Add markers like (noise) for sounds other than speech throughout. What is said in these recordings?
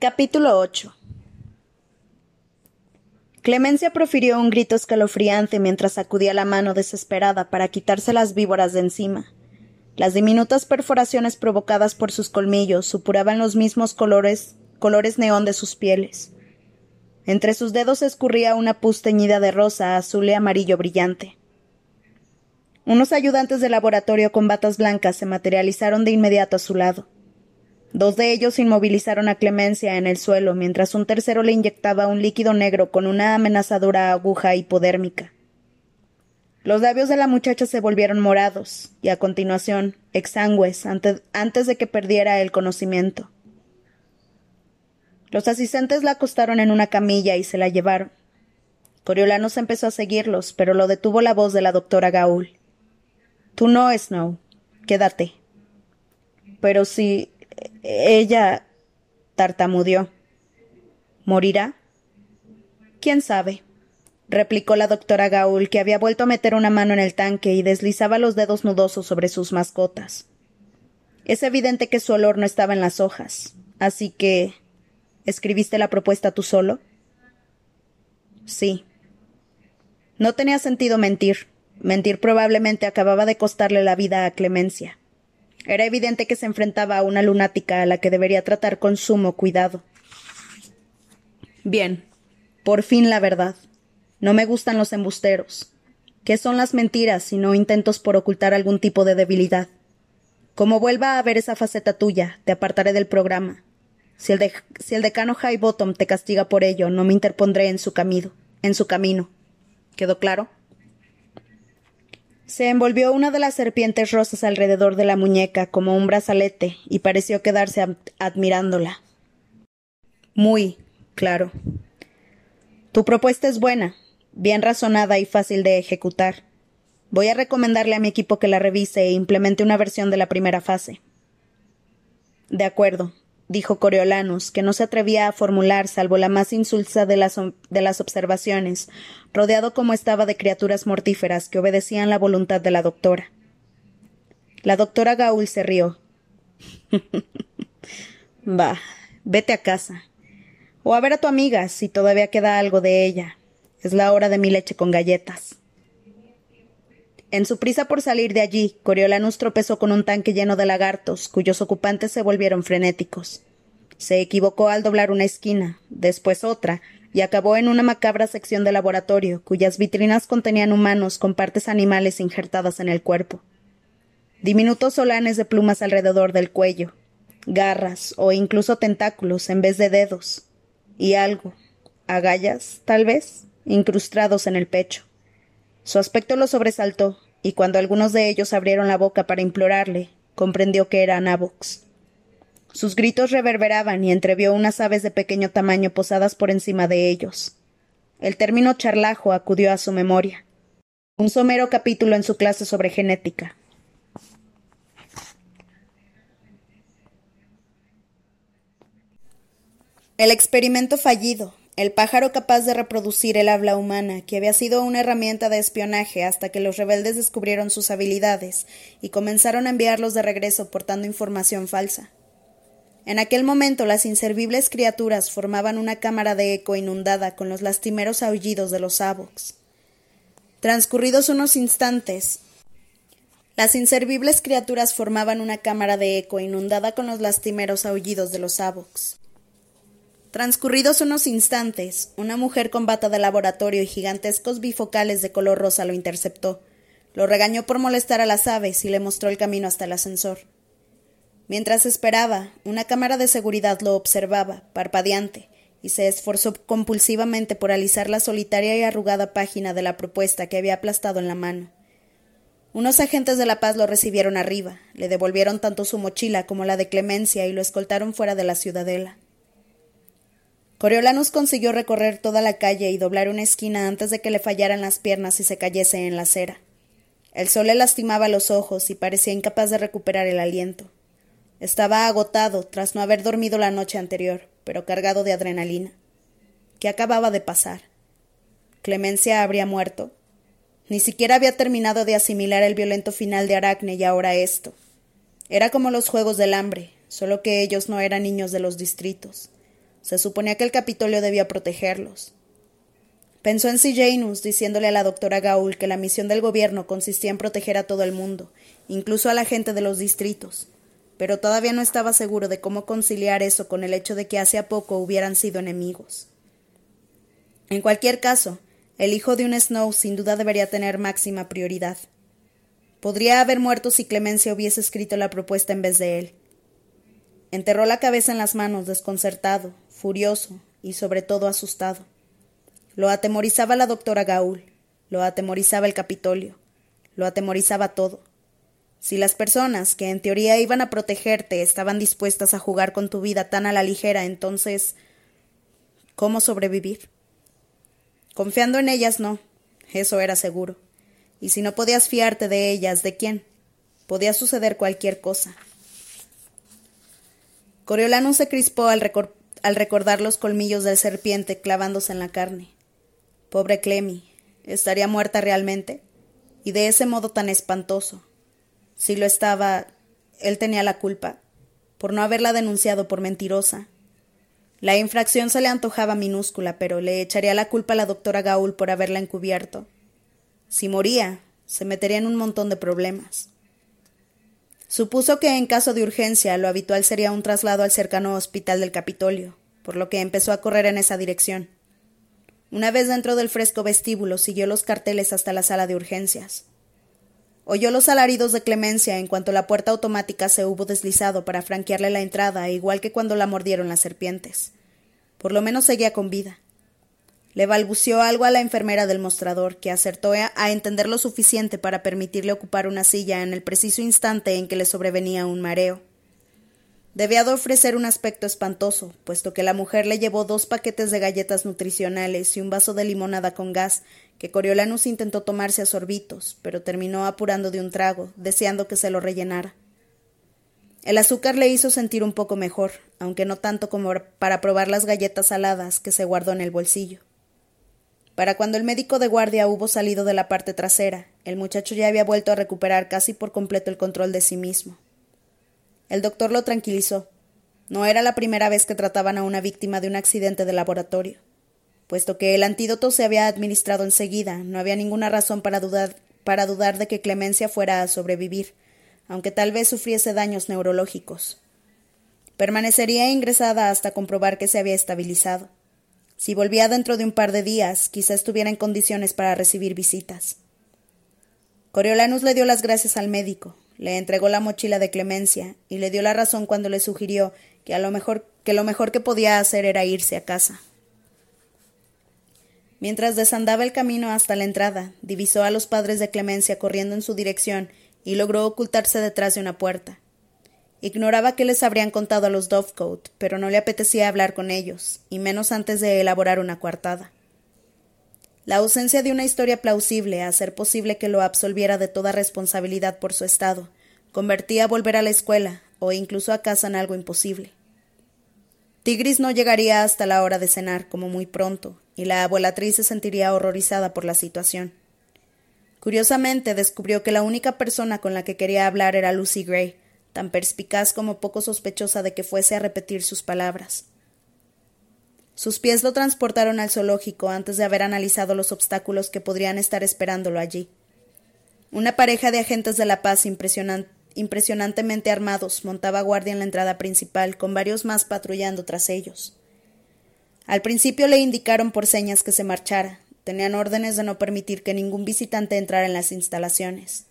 Capítulo 8 Clemencia profirió un grito escalofriante mientras sacudía la mano desesperada para quitarse las víboras de encima. Las diminutas perforaciones provocadas por sus colmillos supuraban los mismos colores, colores neón de sus pieles. Entre sus dedos escurría una pus teñida de rosa, azul y amarillo brillante. Unos ayudantes de laboratorio con batas blancas se materializaron de inmediato a su lado. Dos de ellos inmovilizaron a Clemencia en el suelo, mientras un tercero le inyectaba un líquido negro con una amenazadora aguja hipodérmica. Los labios de la muchacha se volvieron morados, y a continuación, exangües, antes, antes de que perdiera el conocimiento. Los asistentes la acostaron en una camilla y se la llevaron. Coriolanos empezó a seguirlos, pero lo detuvo la voz de la doctora Gaul. Tú no, Snow. Quédate. Pero si ella tartamudeó. ¿Morirá? ¿Quién sabe? replicó la doctora Gaul, que había vuelto a meter una mano en el tanque y deslizaba los dedos nudosos sobre sus mascotas. Es evidente que su olor no estaba en las hojas, así que. ¿Escribiste la propuesta tú solo? Sí. No tenía sentido mentir. Mentir probablemente acababa de costarle la vida a Clemencia. Era evidente que se enfrentaba a una lunática a la que debería tratar con sumo cuidado. Bien, por fin la verdad. No me gustan los embusteros. ¿Qué son las mentiras sino intentos por ocultar algún tipo de debilidad? Como vuelva a ver esa faceta tuya, te apartaré del programa. Si el, si el decano te castiga por ello, no me interpondré en su camino. En su camino. ¿Quedó claro? Se envolvió una de las serpientes rosas alrededor de la muñeca como un brazalete y pareció quedarse admirándola. Muy, claro. Tu propuesta es buena, bien razonada y fácil de ejecutar. Voy a recomendarle a mi equipo que la revise e implemente una versión de la primera fase. De acuerdo, dijo Coriolanus, que no se atrevía a formular salvo la más insulsa de las, de las observaciones, rodeado como estaba de criaturas mortíferas que obedecían la voluntad de la doctora. La doctora Gaul se rió. (laughs) Va, vete a casa. O a ver a tu amiga, si todavía queda algo de ella. Es la hora de mi leche con galletas. En su prisa por salir de allí, Coriolanus tropezó con un tanque lleno de lagartos, cuyos ocupantes se volvieron frenéticos. Se equivocó al doblar una esquina, después otra, y acabó en una macabra sección de laboratorio, cuyas vitrinas contenían humanos con partes animales injertadas en el cuerpo. Diminutos solanes de plumas alrededor del cuello, garras o incluso tentáculos en vez de dedos, y algo, agallas, tal vez, incrustados en el pecho. Su aspecto lo sobresaltó, y cuando algunos de ellos abrieron la boca para implorarle, comprendió que eran Avox. Sus gritos reverberaban y entrevió unas aves de pequeño tamaño posadas por encima de ellos. El término charlajo acudió a su memoria. Un somero capítulo en su clase sobre genética. El experimento fallido, el pájaro capaz de reproducir el habla humana, que había sido una herramienta de espionaje hasta que los rebeldes descubrieron sus habilidades y comenzaron a enviarlos de regreso portando información falsa. En aquel momento las inservibles criaturas formaban una cámara de eco inundada con los lastimeros aullidos de los avox. Transcurridos unos instantes, las inservibles criaturas formaban una cámara de eco inundada con los lastimeros aullidos de los avox. Transcurridos unos instantes, una mujer con bata de laboratorio y gigantescos bifocales de color rosa lo interceptó. Lo regañó por molestar a las aves y le mostró el camino hasta el ascensor. Mientras esperaba, una cámara de seguridad lo observaba, parpadeante, y se esforzó compulsivamente por alisar la solitaria y arrugada página de la propuesta que había aplastado en la mano. Unos agentes de la paz lo recibieron arriba, le devolvieron tanto su mochila como la de Clemencia y lo escoltaron fuera de la ciudadela. Coriolanus consiguió recorrer toda la calle y doblar una esquina antes de que le fallaran las piernas y se cayese en la acera. El sol le lastimaba los ojos y parecía incapaz de recuperar el aliento. Estaba agotado tras no haber dormido la noche anterior, pero cargado de adrenalina. ¿Qué acababa de pasar? ¿Clemencia habría muerto? Ni siquiera había terminado de asimilar el violento final de Aracne y ahora esto. Era como los juegos del hambre, solo que ellos no eran niños de los distritos. Se suponía que el Capitolio debía protegerlos. Pensó en Janus, diciéndole a la doctora Gaul que la misión del gobierno consistía en proteger a todo el mundo, incluso a la gente de los distritos, pero todavía no estaba seguro de cómo conciliar eso con el hecho de que hace poco hubieran sido enemigos. En cualquier caso, el hijo de un Snow sin duda debería tener máxima prioridad. Podría haber muerto si Clemencia hubiese escrito la propuesta en vez de él. Enterró la cabeza en las manos, desconcertado, furioso y sobre todo asustado. Lo atemorizaba la doctora Gaul, lo atemorizaba el Capitolio, lo atemorizaba todo. Si las personas que en teoría iban a protegerte estaban dispuestas a jugar con tu vida tan a la ligera, entonces ¿cómo sobrevivir? Confiando en ellas no, eso era seguro. Y si no podías fiarte de ellas, ¿de quién? Podía suceder cualquier cosa. Coriolanus se crispó al, al recordar los colmillos del serpiente clavándose en la carne. Pobre Clemi, ¿estaría muerta realmente? Y de ese modo tan espantoso. Si lo estaba, él tenía la culpa, por no haberla denunciado por mentirosa. La infracción se le antojaba minúscula, pero le echaría la culpa a la doctora Gaul por haberla encubierto. Si moría, se metería en un montón de problemas. Supuso que en caso de urgencia lo habitual sería un traslado al cercano hospital del Capitolio, por lo que empezó a correr en esa dirección. Una vez dentro del fresco vestíbulo, siguió los carteles hasta la sala de urgencias. Oyó los alaridos de clemencia en cuanto la puerta automática se hubo deslizado para franquearle la entrada, igual que cuando la mordieron las serpientes. Por lo menos seguía con vida. Le balbuceó algo a la enfermera del mostrador, que acertó a entender lo suficiente para permitirle ocupar una silla en el preciso instante en que le sobrevenía un mareo. Debía de ofrecer un aspecto espantoso, puesto que la mujer le llevó dos paquetes de galletas nutricionales y un vaso de limonada con gas, que Coriolanus intentó tomarse a sorbitos, pero terminó apurando de un trago, deseando que se lo rellenara. El azúcar le hizo sentir un poco mejor, aunque no tanto como para probar las galletas saladas que se guardó en el bolsillo. Para cuando el médico de guardia hubo salido de la parte trasera, el muchacho ya había vuelto a recuperar casi por completo el control de sí mismo. El doctor lo tranquilizó. No era la primera vez que trataban a una víctima de un accidente de laboratorio. Puesto que el antídoto se había administrado enseguida, no había ninguna razón para dudar, para dudar de que Clemencia fuera a sobrevivir, aunque tal vez sufriese daños neurológicos. Permanecería ingresada hasta comprobar que se había estabilizado. Si volvía dentro de un par de días, quizá estuviera en condiciones para recibir visitas. Coriolanus le dio las gracias al médico, le entregó la mochila de Clemencia y le dio la razón cuando le sugirió que a lo mejor que lo mejor que podía hacer era irse a casa. Mientras desandaba el camino hasta la entrada, divisó a los padres de Clemencia corriendo en su dirección y logró ocultarse detrás de una puerta. Ignoraba qué les habrían contado a los Dovecote, pero no le apetecía hablar con ellos, y menos antes de elaborar una coartada. La ausencia de una historia plausible, a ser posible que lo absolviera de toda responsabilidad por su estado, convertía volver a la escuela o incluso a casa en algo imposible. Tigris no llegaría hasta la hora de cenar, como muy pronto, y la abuelatriz se sentiría horrorizada por la situación. Curiosamente descubrió que la única persona con la que quería hablar era Lucy Gray, tan perspicaz como poco sospechosa de que fuese a repetir sus palabras. Sus pies lo transportaron al zoológico antes de haber analizado los obstáculos que podrían estar esperándolo allí. Una pareja de agentes de la paz impresionantemente armados montaba guardia en la entrada principal, con varios más patrullando tras ellos. Al principio le indicaron por señas que se marchara. Tenían órdenes de no permitir que ningún visitante entrara en las instalaciones.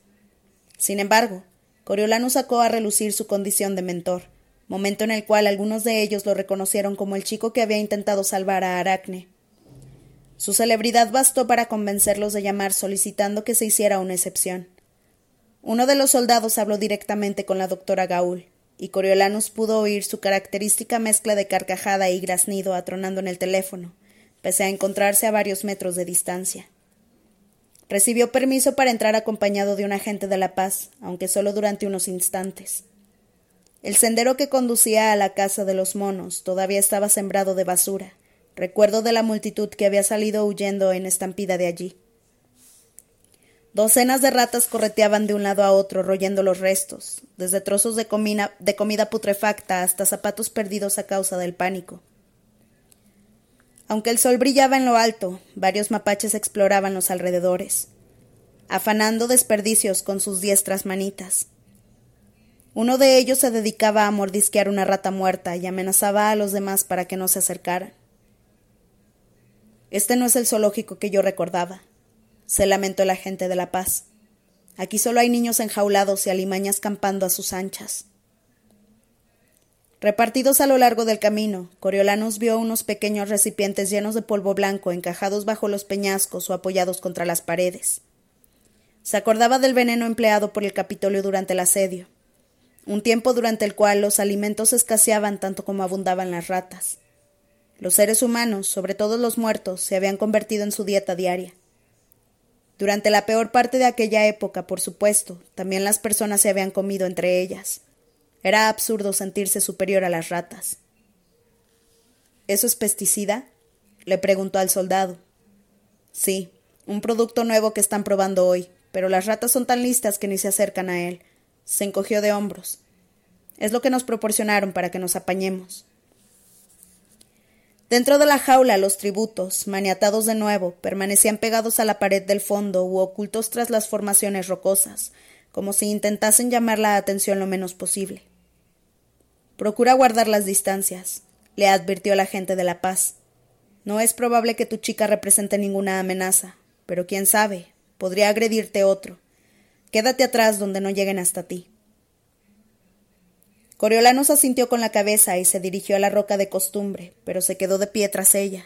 Sin embargo, Coriolano sacó a relucir su condición de mentor momento en el cual algunos de ellos lo reconocieron como el chico que había intentado salvar a Aracne. Su celebridad bastó para convencerlos de llamar solicitando que se hiciera una excepción. Uno de los soldados habló directamente con la doctora Gaul, y Coriolanus pudo oír su característica mezcla de carcajada y graznido atronando en el teléfono, pese a encontrarse a varios metros de distancia. Recibió permiso para entrar acompañado de un agente de la paz, aunque solo durante unos instantes. El sendero que conducía a la casa de los monos todavía estaba sembrado de basura, recuerdo de la multitud que había salido huyendo en estampida de allí. Docenas de ratas correteaban de un lado a otro royendo los restos, desde trozos de, de comida putrefacta hasta zapatos perdidos a causa del pánico. Aunque el sol brillaba en lo alto, varios mapaches exploraban los alrededores, afanando desperdicios con sus diestras manitas. Uno de ellos se dedicaba a mordisquear una rata muerta y amenazaba a los demás para que no se acercaran. Este no es el zoológico que yo recordaba, se lamentó el agente de la paz. Aquí solo hay niños enjaulados y alimañas campando a sus anchas. Repartidos a lo largo del camino, Coriolanus vio unos pequeños recipientes llenos de polvo blanco encajados bajo los peñascos o apoyados contra las paredes. Se acordaba del veneno empleado por el Capitolio durante el asedio, un tiempo durante el cual los alimentos escaseaban tanto como abundaban las ratas. Los seres humanos, sobre todo los muertos, se habían convertido en su dieta diaria. Durante la peor parte de aquella época, por supuesto, también las personas se habían comido entre ellas. Era absurdo sentirse superior a las ratas. ¿Eso es pesticida? le preguntó al soldado. Sí, un producto nuevo que están probando hoy, pero las ratas son tan listas que ni se acercan a él. Se encogió de hombros. Es lo que nos proporcionaron para que nos apañemos. Dentro de la jaula los tributos, maniatados de nuevo, permanecían pegados a la pared del fondo u ocultos tras las formaciones rocosas, como si intentasen llamar la atención lo menos posible. Procura guardar las distancias, le advirtió la gente de la paz. No es probable que tu chica represente ninguna amenaza, pero quién sabe, podría agredirte otro. Quédate atrás donde no lleguen hasta ti. Coriolanos asintió con la cabeza y se dirigió a la roca de costumbre, pero se quedó de pie tras ella.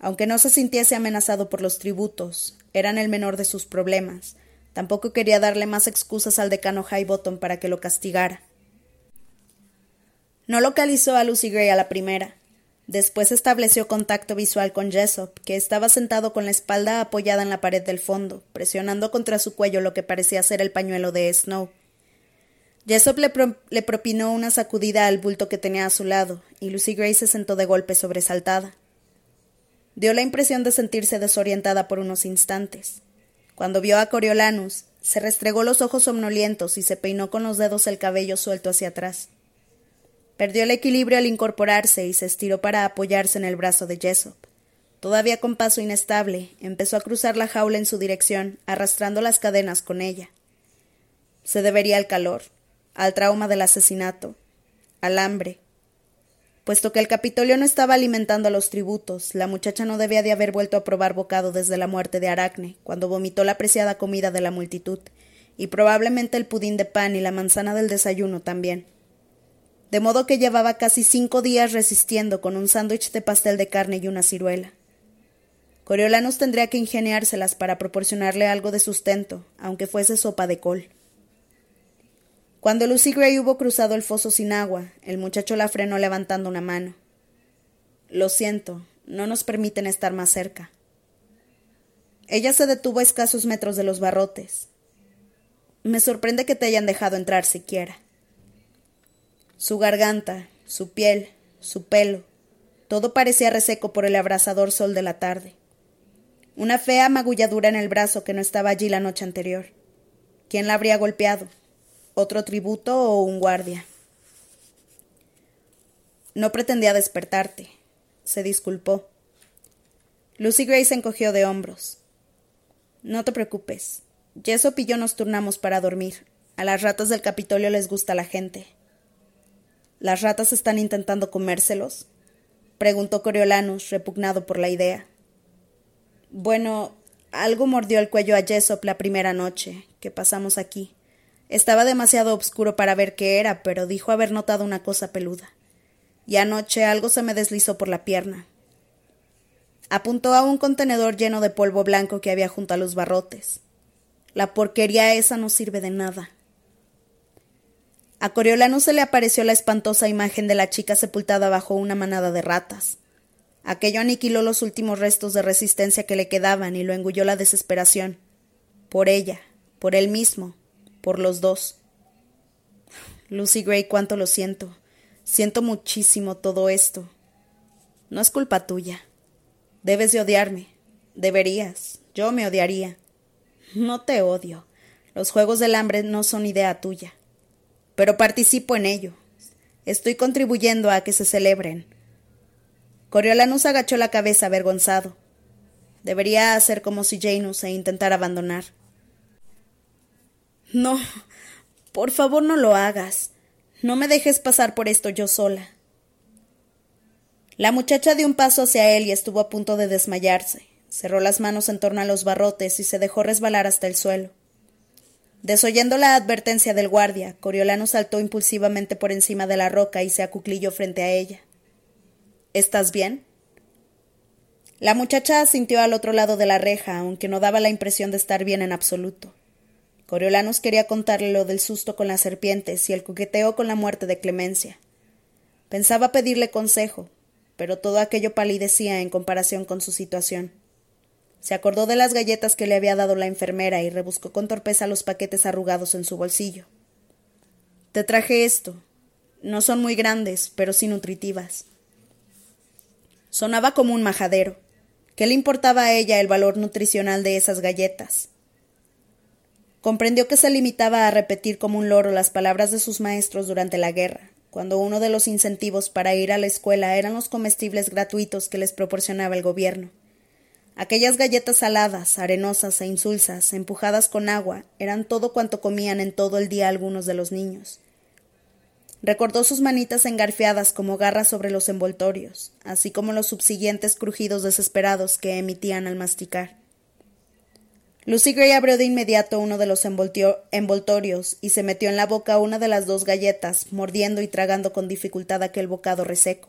Aunque no se sintiese amenazado por los tributos, eran el menor de sus problemas. Tampoco quería darle más excusas al decano Highbottom para que lo castigara. No localizó a Lucy Gray a la primera. Después estableció contacto visual con Jessop, que estaba sentado con la espalda apoyada en la pared del fondo, presionando contra su cuello lo que parecía ser el pañuelo de Snow. Jessop le, le propinó una sacudida al bulto que tenía a su lado, y Lucy Gray se sentó de golpe sobresaltada. Dio la impresión de sentirse desorientada por unos instantes. Cuando vio a Coriolanus, se restregó los ojos somnolientos y se peinó con los dedos el cabello suelto hacia atrás. Perdió el equilibrio al incorporarse y se estiró para apoyarse en el brazo de Jessop. Todavía con paso inestable, empezó a cruzar la jaula en su dirección, arrastrando las cadenas con ella. Se debería al calor, al trauma del asesinato, al hambre. Puesto que el Capitolio no estaba alimentando a los tributos, la muchacha no debía de haber vuelto a probar bocado desde la muerte de Aracne, cuando vomitó la apreciada comida de la multitud, y probablemente el pudín de pan y la manzana del desayuno también de modo que llevaba casi cinco días resistiendo con un sándwich de pastel de carne y una ciruela. Coriolanos tendría que ingeniárselas para proporcionarle algo de sustento, aunque fuese sopa de col. Cuando Lucy Gray hubo cruzado el foso sin agua, el muchacho la frenó levantando una mano. Lo siento, no nos permiten estar más cerca. Ella se detuvo a escasos metros de los barrotes. Me sorprende que te hayan dejado entrar siquiera. Su garganta, su piel, su pelo, todo parecía reseco por el abrasador sol de la tarde. Una fea magulladura en el brazo que no estaba allí la noche anterior. ¿Quién la habría golpeado? ¿Otro tributo o un guardia? No pretendía despertarte, se disculpó. Lucy Gray se encogió de hombros. No te preocupes. Jessop y yo nos turnamos para dormir. A las ratas del Capitolio les gusta la gente. ¿Las ratas están intentando comérselos? preguntó Coriolanus, repugnado por la idea. Bueno, algo mordió el cuello a Jessop la primera noche que pasamos aquí. Estaba demasiado oscuro para ver qué era, pero dijo haber notado una cosa peluda. Y anoche algo se me deslizó por la pierna. Apuntó a un contenedor lleno de polvo blanco que había junto a los barrotes. La porquería esa no sirve de nada. A Coriolano se le apareció la espantosa imagen de la chica sepultada bajo una manada de ratas. Aquello aniquiló los últimos restos de resistencia que le quedaban y lo engulló la desesperación. Por ella, por él mismo, por los dos. Lucy Gray, cuánto lo siento. Siento muchísimo todo esto. No es culpa tuya. Debes de odiarme. Deberías. Yo me odiaría. No te odio. Los Juegos del Hambre no son idea tuya pero participo en ello. Estoy contribuyendo a que se celebren. Coriolanus agachó la cabeza avergonzado. Debería hacer como si Janus e intentar abandonar. No, por favor no lo hagas. No me dejes pasar por esto yo sola. La muchacha dio un paso hacia él y estuvo a punto de desmayarse. Cerró las manos en torno a los barrotes y se dejó resbalar hasta el suelo. Desoyendo la advertencia del guardia, Coriolano saltó impulsivamente por encima de la roca y se acuclilló frente a ella. ¿Estás bien? La muchacha asintió al otro lado de la reja, aunque no daba la impresión de estar bien en absoluto. Coriolanos quería contarle lo del susto con las serpientes y el coqueteo con la muerte de Clemencia. Pensaba pedirle consejo, pero todo aquello palidecía en comparación con su situación. Se acordó de las galletas que le había dado la enfermera y rebuscó con torpeza los paquetes arrugados en su bolsillo. Te traje esto. No son muy grandes, pero sí nutritivas. Sonaba como un majadero. ¿Qué le importaba a ella el valor nutricional de esas galletas? Comprendió que se limitaba a repetir como un loro las palabras de sus maestros durante la guerra, cuando uno de los incentivos para ir a la escuela eran los comestibles gratuitos que les proporcionaba el gobierno. Aquellas galletas saladas, arenosas e insulsas, empujadas con agua, eran todo cuanto comían en todo el día algunos de los niños. Recordó sus manitas engarfiadas como garras sobre los envoltorios, así como los subsiguientes crujidos desesperados que emitían al masticar. Lucy Gray abrió de inmediato uno de los envoltorios y se metió en la boca una de las dos galletas, mordiendo y tragando con dificultad aquel bocado reseco.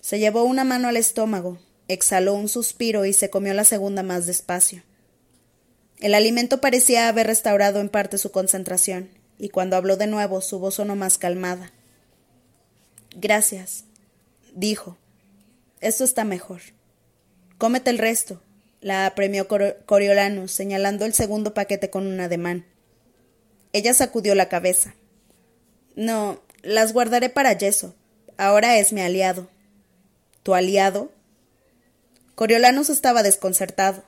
Se llevó una mano al estómago, exhaló un suspiro y se comió la segunda más despacio. El alimento parecía haber restaurado en parte su concentración, y cuando habló de nuevo su voz sonó más calmada. Gracias, dijo. Esto está mejor. Cómete el resto. La apremió Coriolanus, señalando el segundo paquete con un ademán. Ella sacudió la cabeza. No, las guardaré para Yeso. Ahora es mi aliado. ¿Tu aliado? Coriolanus estaba desconcertado.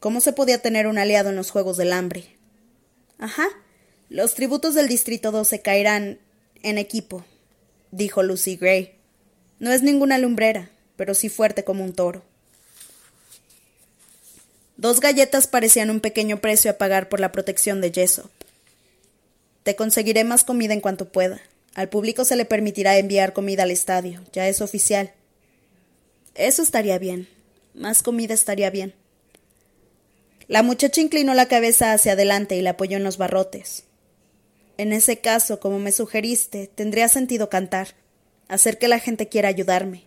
¿Cómo se podía tener un aliado en los Juegos del Hambre? Ajá. Los tributos del Distrito 12 caerán en equipo, dijo Lucy Gray. No es ninguna lumbrera, pero sí fuerte como un toro. Dos galletas parecían un pequeño precio a pagar por la protección de Yeso. Te conseguiré más comida en cuanto pueda. Al público se le permitirá enviar comida al estadio, ya es oficial. Eso estaría bien. Más comida estaría bien. La muchacha inclinó la cabeza hacia adelante y la apoyó en los barrotes. En ese caso, como me sugeriste, tendría sentido cantar, hacer que la gente quiera ayudarme.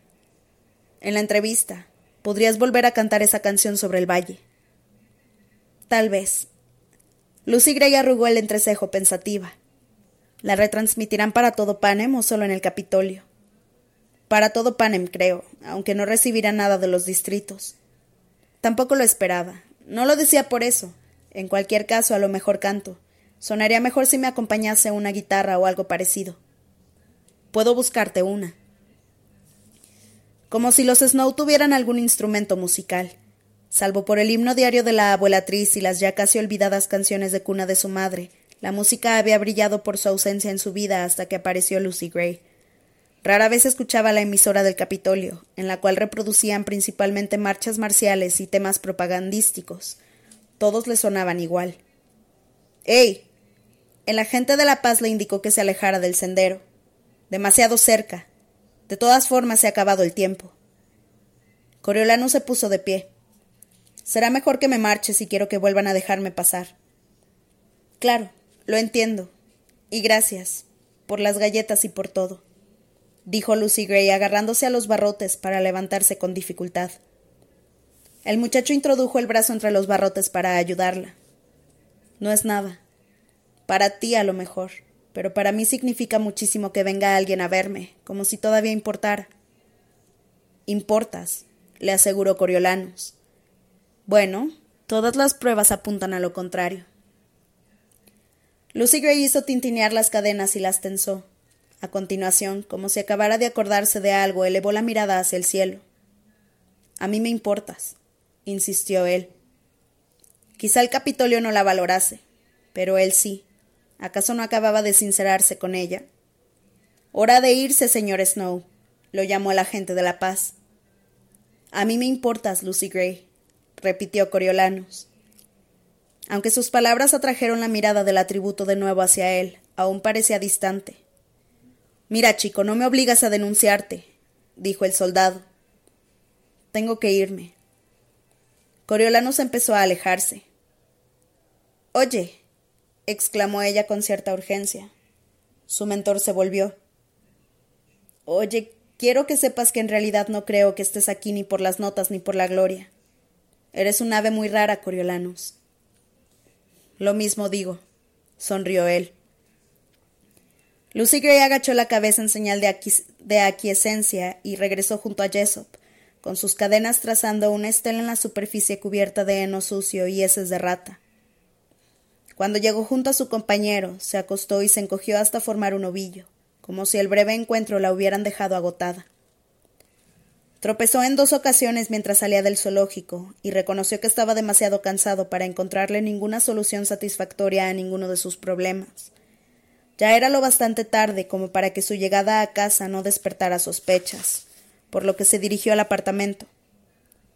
En la entrevista, podrías volver a cantar esa canción sobre el valle. Tal vez. Lucy Gray arrugó el entrecejo pensativa. ¿La retransmitirán para todo Panem o solo en el Capitolio? Para todo Panem, creo, aunque no recibirá nada de los distritos. Tampoco lo esperaba. No lo decía por eso. En cualquier caso, a lo mejor canto. Sonaría mejor si me acompañase una guitarra o algo parecido. Puedo buscarte una. Como si los Snow tuvieran algún instrumento musical salvo por el himno diario de la abuelatriz y las ya casi olvidadas canciones de cuna de su madre. La música había brillado por su ausencia en su vida hasta que apareció Lucy Gray. Rara vez escuchaba la emisora del Capitolio, en la cual reproducían principalmente marchas marciales y temas propagandísticos. Todos le sonaban igual. ¡Ey! El agente de la paz le indicó que se alejara del sendero. Demasiado cerca. De todas formas se ha acabado el tiempo. Coriolano se puso de pie. Será mejor que me marche si quiero que vuelvan a dejarme pasar. Claro, lo entiendo. Y gracias, por las galletas y por todo, dijo Lucy Gray agarrándose a los barrotes para levantarse con dificultad. El muchacho introdujo el brazo entre los barrotes para ayudarla. No es nada. Para ti a lo mejor, pero para mí significa muchísimo que venga alguien a verme, como si todavía importara. Importas, le aseguró Coriolanos. Bueno, todas las pruebas apuntan a lo contrario. Lucy Gray hizo tintinear las cadenas y las tensó. A continuación, como si acabara de acordarse de algo, elevó la mirada hacia el cielo. A mí me importas, insistió él. Quizá el Capitolio no la valorase, pero él sí. ¿Acaso no acababa de sincerarse con ella? Hora de irse, señor Snow. lo llamó el agente de la paz. A mí me importas, Lucy Gray, repitió Coriolanus. Aunque sus palabras atrajeron la mirada del atributo de nuevo hacia él, aún parecía distante. Mira, chico, no me obligas a denunciarte, dijo el soldado. Tengo que irme. Coriolanus empezó a alejarse. Oye, exclamó ella con cierta urgencia. Su mentor se volvió. Oye, quiero que sepas que en realidad no creo que estés aquí ni por las notas ni por la gloria. Eres un ave muy rara, Coriolanus. Lo mismo digo, sonrió él. Lucy Gray agachó la cabeza en señal de, de aquiescencia y regresó junto a Jessop, con sus cadenas trazando una estela en la superficie cubierta de heno sucio y heces de rata. Cuando llegó junto a su compañero, se acostó y se encogió hasta formar un ovillo, como si el breve encuentro la hubieran dejado agotada. Tropezó en dos ocasiones mientras salía del zoológico y reconoció que estaba demasiado cansado para encontrarle ninguna solución satisfactoria a ninguno de sus problemas. Ya era lo bastante tarde como para que su llegada a casa no despertara sospechas, por lo que se dirigió al apartamento.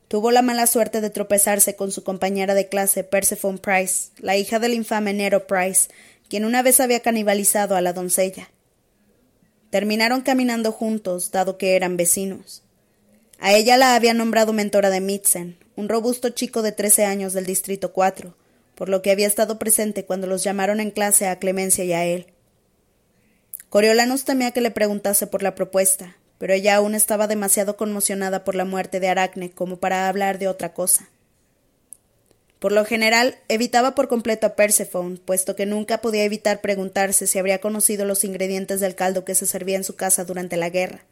Tuvo la mala suerte de tropezarse con su compañera de clase Persephone Price, la hija del infame Nero Price, quien una vez había canibalizado a la doncella. Terminaron caminando juntos, dado que eran vecinos. A ella la había nombrado mentora de Mitzen, un robusto chico de trece años del Distrito 4, por lo que había estado presente cuando los llamaron en clase a Clemencia y a él. Coriolanus temía que le preguntase por la propuesta, pero ella aún estaba demasiado conmocionada por la muerte de Aracne como para hablar de otra cosa. Por lo general, evitaba por completo a Persephone, puesto que nunca podía evitar preguntarse si habría conocido los ingredientes del caldo que se servía en su casa durante la guerra.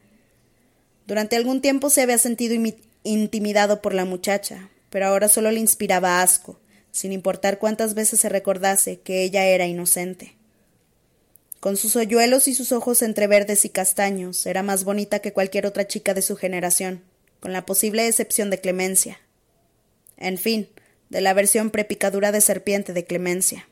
Durante algún tiempo se había sentido intimidado por la muchacha, pero ahora solo le inspiraba asco, sin importar cuántas veces se recordase que ella era inocente. Con sus hoyuelos y sus ojos entre verdes y castaños, era más bonita que cualquier otra chica de su generación, con la posible excepción de Clemencia. En fin, de la versión prepicadura de serpiente de Clemencia.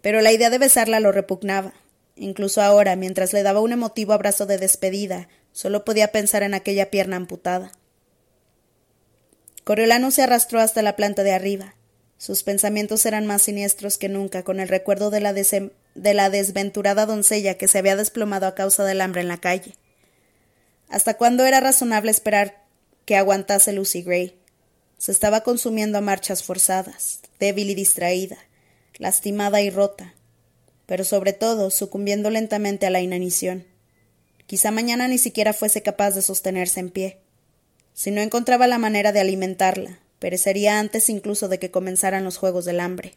Pero la idea de besarla lo repugnaba. Incluso ahora, mientras le daba un emotivo abrazo de despedida, solo podía pensar en aquella pierna amputada. Coriolano se arrastró hasta la planta de arriba. Sus pensamientos eran más siniestros que nunca con el recuerdo de la, de la desventurada doncella que se había desplomado a causa del hambre en la calle. ¿Hasta cuándo era razonable esperar que aguantase Lucy Gray? Se estaba consumiendo a marchas forzadas, débil y distraída, lastimada y rota, pero sobre todo sucumbiendo lentamente a la inanición. Quizá mañana ni siquiera fuese capaz de sostenerse en pie. Si no encontraba la manera de alimentarla, perecería antes incluso de que comenzaran los juegos del hambre.